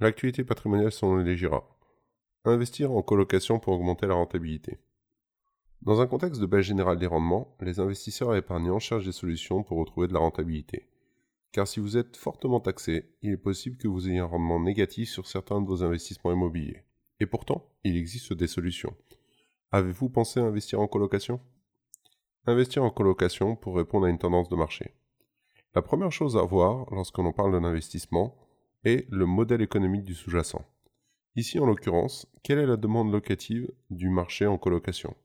L'actualité patrimoniale selon les GIRA. Investir en colocation pour augmenter la rentabilité. Dans un contexte de baisse générale des rendements, les investisseurs et épargnants cherchent des solutions pour retrouver de la rentabilité. Car si vous êtes fortement taxé, il est possible que vous ayez un rendement négatif sur certains de vos investissements immobiliers. Et pourtant, il existe des solutions. Avez-vous pensé à investir en colocation? Investir en colocation pour répondre à une tendance de marché. La première chose à voir lorsque l'on parle d'un investissement est le modèle économique du sous-jacent. Ici, en l'occurrence, quelle est la demande locative du marché en colocation?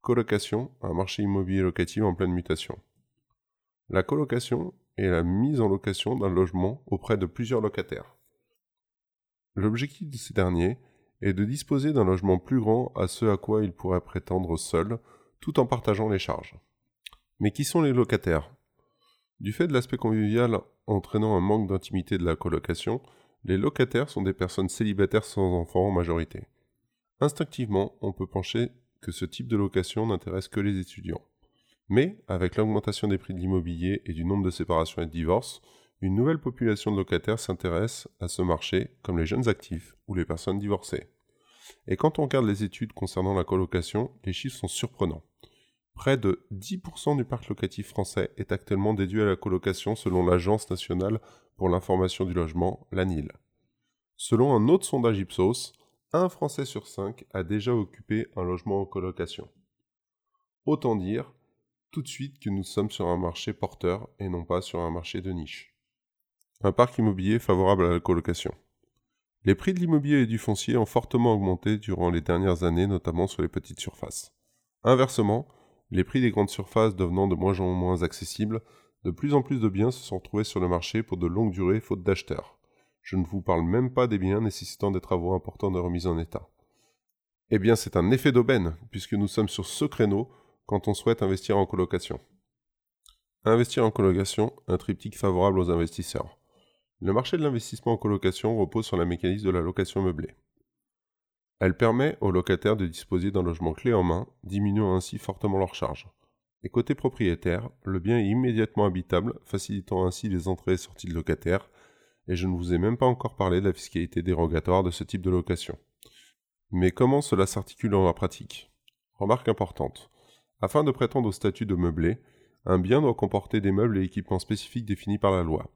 Colocation, un marché immobilier locatif en pleine mutation. La colocation est la mise en location d'un logement auprès de plusieurs locataires. L'objectif de ces derniers est de disposer d'un logement plus grand à ce à quoi ils pourraient prétendre seuls, tout en partageant les charges. Mais qui sont les locataires? Du fait de l'aspect convivial entraînant un manque d'intimité de la colocation, les locataires sont des personnes célibataires sans enfants en majorité. Instinctivement, on peut pencher que ce type de location n'intéresse que les étudiants. Mais, avec l'augmentation des prix de l'immobilier et du nombre de séparations et de divorces, une nouvelle population de locataires s'intéresse à ce marché, comme les jeunes actifs ou les personnes divorcées. Et quand on regarde les études concernant la colocation, les chiffres sont surprenants. Près de 10% du parc locatif français est actuellement déduit à la colocation selon l'Agence nationale pour l'information du logement, l'ANIL. Selon un autre sondage Ipsos, un Français sur cinq a déjà occupé un logement en colocation. Autant dire tout de suite que nous sommes sur un marché porteur et non pas sur un marché de niche. Un parc immobilier favorable à la colocation. Les prix de l'immobilier et du foncier ont fortement augmenté durant les dernières années, notamment sur les petites surfaces. Inversement, les prix des grandes surfaces devenant de moins en moins accessibles, de plus en plus de biens se sont retrouvés sur le marché pour de longues durées faute d'acheteurs. Je ne vous parle même pas des biens nécessitant des travaux importants de remise en état. Eh bien, c'est un effet d'aubaine, puisque nous sommes sur ce créneau quand on souhaite investir en colocation. Investir en colocation, un triptyque favorable aux investisseurs. Le marché de l'investissement en colocation repose sur la mécanisme de la location meublée. Elle permet aux locataires de disposer d'un logement clé en main, diminuant ainsi fortement leurs charges. Et côté propriétaire, le bien est immédiatement habitable, facilitant ainsi les entrées et sorties de locataires, et je ne vous ai même pas encore parlé de la fiscalité dérogatoire de ce type de location. Mais comment cela s'articule dans la pratique? Remarque importante. Afin de prétendre au statut de meublé, un bien doit comporter des meubles et équipements spécifiques définis par la loi.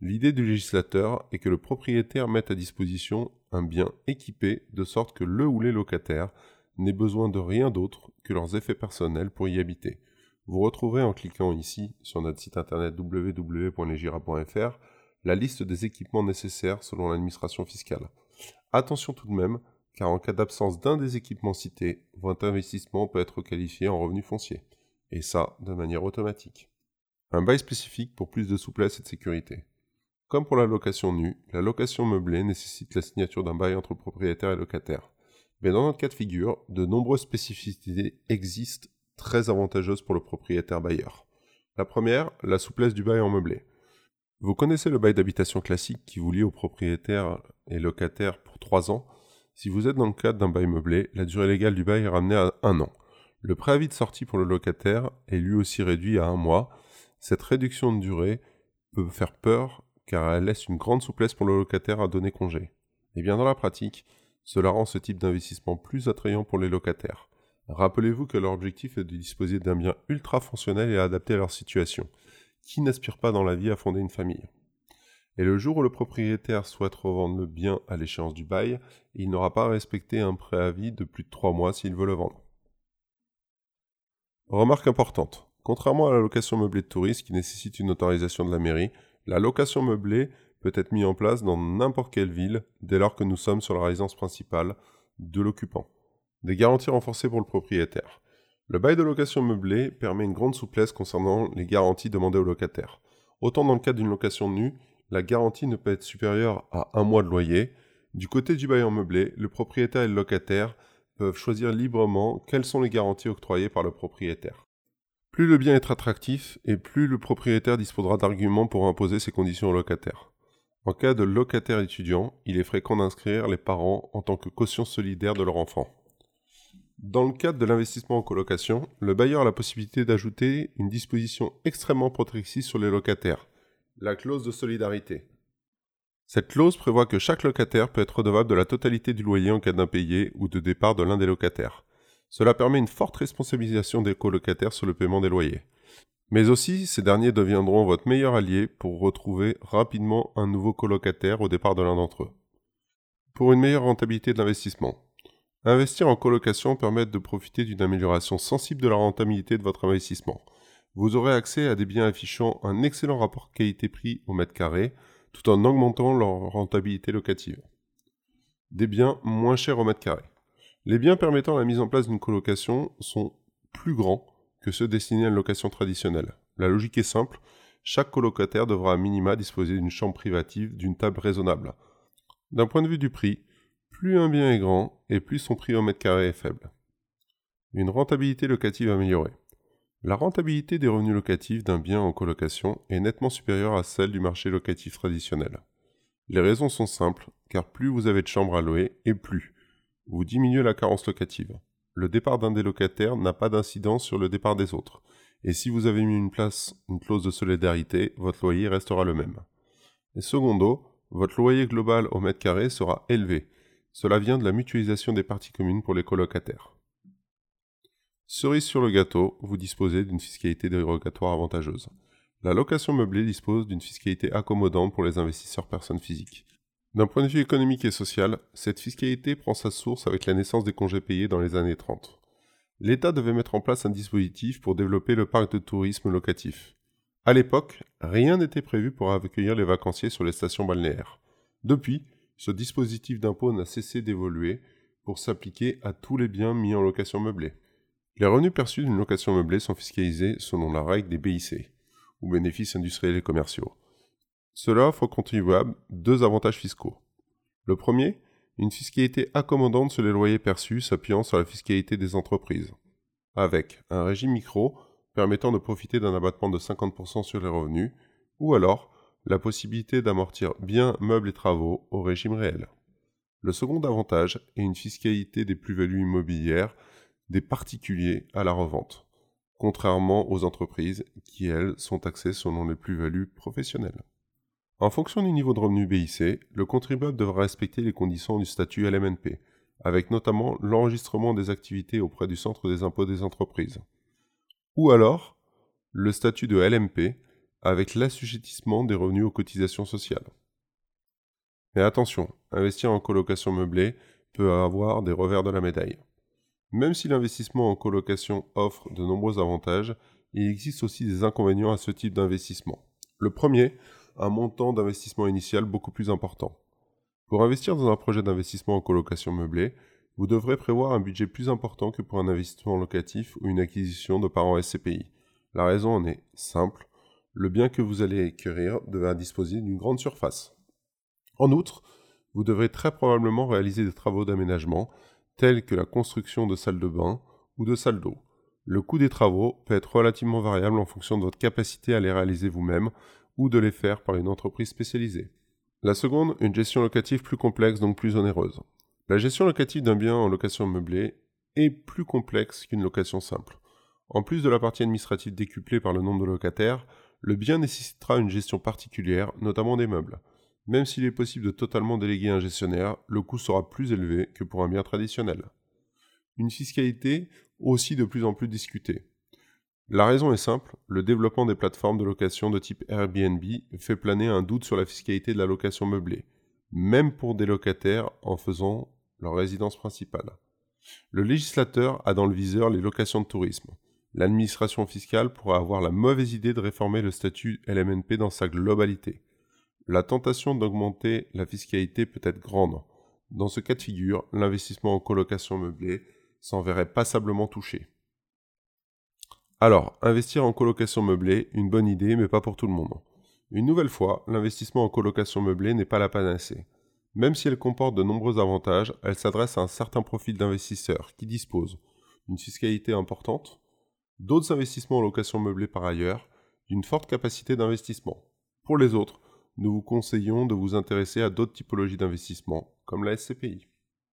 L'idée du législateur est que le propriétaire mette à disposition un bien équipé de sorte que le ou les locataires n'aient besoin de rien d'autre que leurs effets personnels pour y habiter. Vous retrouverez en cliquant ici sur notre site internet www.legira.fr la liste des équipements nécessaires selon l'administration fiscale. Attention tout de même, car en cas d'absence d'un des équipements cités, votre investissement peut être qualifié en revenu foncier, et ça de manière automatique. Un bail spécifique pour plus de souplesse et de sécurité. Comme pour la location nue, la location meublée nécessite la signature d'un bail entre propriétaire et locataire. Mais dans notre cas de figure, de nombreuses spécificités existent très avantageuses pour le propriétaire bailleur. La première, la souplesse du bail en meublé. Vous connaissez le bail d'habitation classique qui vous lie au propriétaire et locataire pour 3 ans. Si vous êtes dans le cadre d'un bail meublé, la durée légale du bail est ramenée à 1 an. Le préavis de sortie pour le locataire est lui aussi réduit à 1 mois. Cette réduction de durée peut faire peur car elle laisse une grande souplesse pour le locataire à donner congé. Et eh bien dans la pratique, cela rend ce type d'investissement plus attrayant pour les locataires. Rappelez-vous que leur objectif est de disposer d'un bien ultra fonctionnel et adapté à leur situation. Qui n'aspire pas dans la vie à fonder une famille Et le jour où le propriétaire souhaite revendre le bien à l'échéance du bail, il n'aura pas à respecter un préavis de plus de 3 mois s'il veut le vendre. Remarque importante. Contrairement à la location meublée de tourisme qui nécessite une autorisation de la mairie, la location meublée peut être mise en place dans n'importe quelle ville dès lors que nous sommes sur la résidence principale de l'occupant. Des garanties renforcées pour le propriétaire. Le bail de location meublée permet une grande souplesse concernant les garanties demandées au locataire. Autant dans le cadre d'une location nue, la garantie ne peut être supérieure à un mois de loyer. Du côté du bail en meublé, le propriétaire et le locataire peuvent choisir librement quelles sont les garanties octroyées par le propriétaire. Plus le bien est attractif et plus le propriétaire disposera d'arguments pour imposer ses conditions au locataire. En cas de locataire étudiant, il est fréquent d'inscrire les parents en tant que caution solidaire de leur enfant. Dans le cadre de l'investissement en colocation, le bailleur a la possibilité d'ajouter une disposition extrêmement protectrice sur les locataires, la clause de solidarité. Cette clause prévoit que chaque locataire peut être redevable de la totalité du loyer en cas d'impayé ou de départ de l'un des locataires. Cela permet une forte responsabilisation des colocataires sur le paiement des loyers. Mais aussi, ces derniers deviendront votre meilleur allié pour retrouver rapidement un nouveau colocataire au départ de l'un d'entre eux. Pour une meilleure rentabilité de l'investissement. Investir en colocation permet de profiter d'une amélioration sensible de la rentabilité de votre investissement. Vous aurez accès à des biens affichant un excellent rapport qualité-prix au mètre carré, tout en augmentant leur rentabilité locative. Des biens moins chers au mètre carré. Les biens permettant la mise en place d'une colocation sont plus grands que ceux destinés à une location traditionnelle. La logique est simple, chaque colocataire devra à minima disposer d'une chambre privative d'une table raisonnable. D'un point de vue du prix, plus un bien est grand et plus son prix au mètre carré est faible. Une rentabilité locative améliorée. La rentabilité des revenus locatifs d'un bien en colocation est nettement supérieure à celle du marché locatif traditionnel. Les raisons sont simples, car plus vous avez de chambres à louer, et plus vous diminuez la carence locative. Le départ d'un des locataires n'a pas d'incidence sur le départ des autres, et si vous avez mis une place une clause de solidarité, votre loyer restera le même. Et secondo, votre loyer global au mètre carré sera élevé. Cela vient de la mutualisation des parties communes pour les colocataires. Cerise sur le gâteau, vous disposez d'une fiscalité dérogatoire avantageuse. La location meublée dispose d'une fiscalité accommodante pour les investisseurs personnes physiques. D'un point de vue économique et social, cette fiscalité prend sa source avec la naissance des congés payés dans les années 30. L'État devait mettre en place un dispositif pour développer le parc de tourisme locatif. À l'époque, rien n'était prévu pour accueillir les vacanciers sur les stations balnéaires. Depuis, ce dispositif d'impôt n'a cessé d'évoluer pour s'appliquer à tous les biens mis en location meublée. Les revenus perçus d'une location meublée sont fiscalisés selon la règle des BIC, ou bénéfices industriels et commerciaux. Cela offre aux contribuables deux avantages fiscaux. Le premier, une fiscalité accommodante sur les loyers perçus s'appuyant sur la fiscalité des entreprises, avec un régime micro permettant de profiter d'un abattement de 50% sur les revenus, ou alors la possibilité d'amortir biens, meubles et travaux au régime réel. Le second avantage est une fiscalité des plus-values immobilières des particuliers à la revente, contrairement aux entreprises qui, elles, sont taxées selon les plus-values professionnelles. En fonction du niveau de revenu BIC, le contribuable devra respecter les conditions du statut LMNP, avec notamment l'enregistrement des activités auprès du Centre des impôts des entreprises. Ou alors, le statut de LMP, avec l'assujettissement des revenus aux cotisations sociales. Mais attention, investir en colocation meublée peut avoir des revers de la médaille. Même si l'investissement en colocation offre de nombreux avantages, il existe aussi des inconvénients à ce type d'investissement. Le premier, un montant d'investissement initial beaucoup plus important. Pour investir dans un projet d'investissement en colocation meublée, vous devrez prévoir un budget plus important que pour un investissement locatif ou une acquisition de parents SCPI. La raison en est simple, le bien que vous allez acquérir devra disposer d'une grande surface. En outre, vous devrez très probablement réaliser des travaux d'aménagement tels que la construction de salles de bain ou de salles d'eau. Le coût des travaux peut être relativement variable en fonction de votre capacité à les réaliser vous-même ou de les faire par une entreprise spécialisée. La seconde, une gestion locative plus complexe donc plus onéreuse. La gestion locative d'un bien en location meublée est plus complexe qu'une location simple. En plus de la partie administrative décuplée par le nombre de locataires, le bien nécessitera une gestion particulière, notamment des meubles. Même s'il est possible de totalement déléguer un gestionnaire, le coût sera plus élevé que pour un bien traditionnel. Une fiscalité aussi de plus en plus discutée. La raison est simple, le développement des plateformes de location de type Airbnb fait planer un doute sur la fiscalité de la location meublée, même pour des locataires en faisant leur résidence principale. Le législateur a dans le viseur les locations de tourisme. L'administration fiscale pourra avoir la mauvaise idée de réformer le statut LMNP dans sa globalité la tentation d'augmenter la fiscalité peut être grande. Dans ce cas de figure, l'investissement en colocation meublée s'en verrait passablement touché. Alors, investir en colocation meublée, une bonne idée, mais pas pour tout le monde. Une nouvelle fois, l'investissement en colocation meublée n'est pas la panacée. Même si elle comporte de nombreux avantages, elle s'adresse à un certain profil d'investisseurs qui disposent d'une fiscalité importante, d'autres investissements en location meublée par ailleurs, d'une forte capacité d'investissement. Pour les autres, nous vous conseillons de vous intéresser à d'autres typologies d'investissement, comme la SCPI.